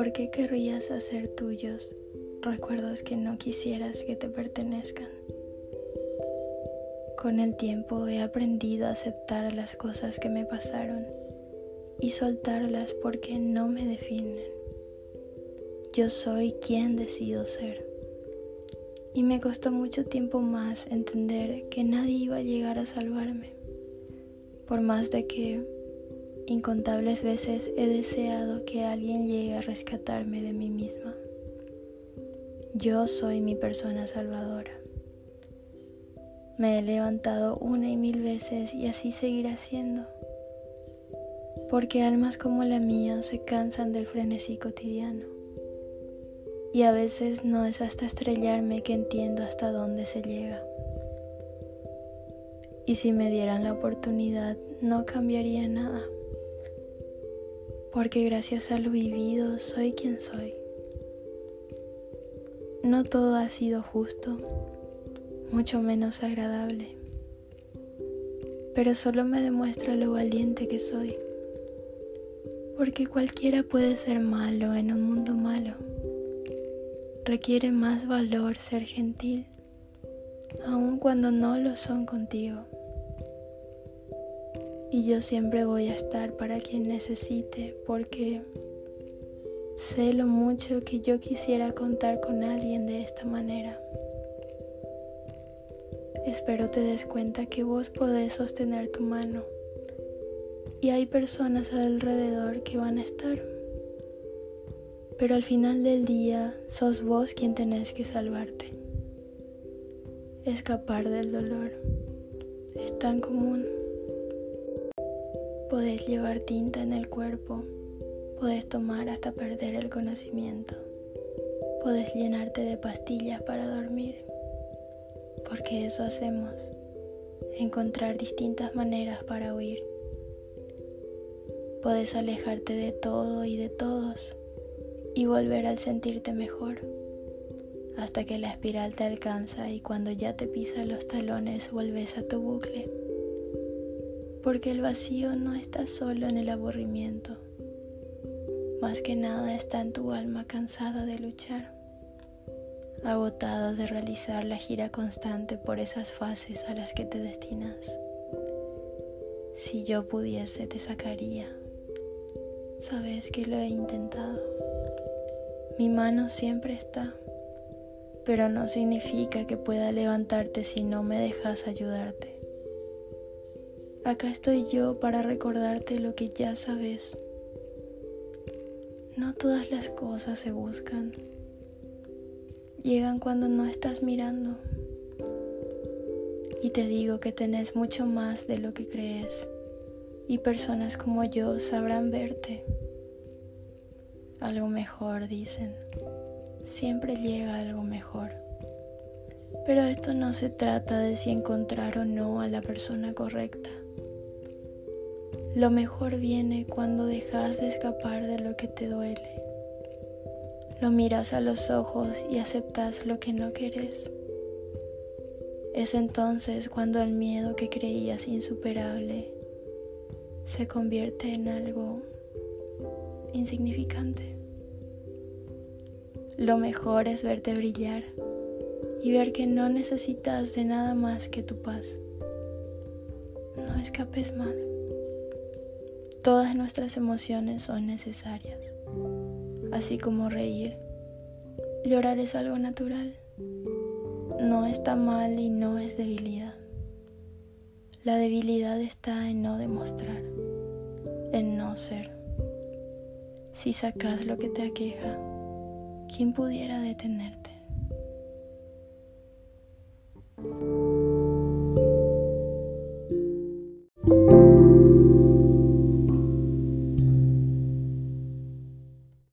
¿Por qué querrías hacer tuyos recuerdos que no quisieras que te pertenezcan? Con el tiempo he aprendido a aceptar las cosas que me pasaron y soltarlas porque no me definen. Yo soy quien decido ser. Y me costó mucho tiempo más entender que nadie iba a llegar a salvarme. Por más de que Incontables veces he deseado que alguien llegue a rescatarme de mí misma. Yo soy mi persona salvadora. Me he levantado una y mil veces y así seguirá siendo. Porque almas como la mía se cansan del frenesí cotidiano. Y a veces no es hasta estrellarme que entiendo hasta dónde se llega. Y si me dieran la oportunidad, no cambiaría nada porque gracias a lo vivido soy quien soy. No todo ha sido justo, mucho menos agradable, pero solo me demuestra lo valiente que soy, porque cualquiera puede ser malo en un mundo malo. Requiere más valor ser gentil, aun cuando no lo son contigo y yo siempre voy a estar para quien necesite porque sé lo mucho que yo quisiera contar con alguien de esta manera. Espero te des cuenta que vos podés sostener tu mano y hay personas alrededor que van a estar. Pero al final del día sos vos quien tenés que salvarte. Escapar del dolor es tan común. Podés llevar tinta en el cuerpo, podés tomar hasta perder el conocimiento, podés llenarte de pastillas para dormir, porque eso hacemos, encontrar distintas maneras para huir. Podés alejarte de todo y de todos y volver al sentirte mejor, hasta que la espiral te alcanza y cuando ya te pisa los talones volves a tu bucle porque el vacío no está solo en el aburrimiento, más que nada está en tu alma cansada de luchar, agotada de realizar la gira constante por esas fases a las que te destinas. Si yo pudiese te sacaría, sabes que lo he intentado. Mi mano siempre está, pero no significa que pueda levantarte si no me dejas ayudarte. Acá estoy yo para recordarte lo que ya sabes. No todas las cosas se buscan. Llegan cuando no estás mirando. Y te digo que tenés mucho más de lo que crees. Y personas como yo sabrán verte. Algo mejor, dicen. Siempre llega algo mejor. Pero esto no se trata de si encontrar o no a la persona correcta. Lo mejor viene cuando dejas de escapar de lo que te duele. Lo miras a los ojos y aceptas lo que no querés. Es entonces cuando el miedo que creías insuperable se convierte en algo insignificante. Lo mejor es verte brillar y ver que no necesitas de nada más que tu paz. No escapes más. Todas nuestras emociones son necesarias, así como reír. Llorar es algo natural. No está mal y no es debilidad. La debilidad está en no demostrar, en no ser. Si sacas lo que te aqueja, ¿quién pudiera detenerte? Thank you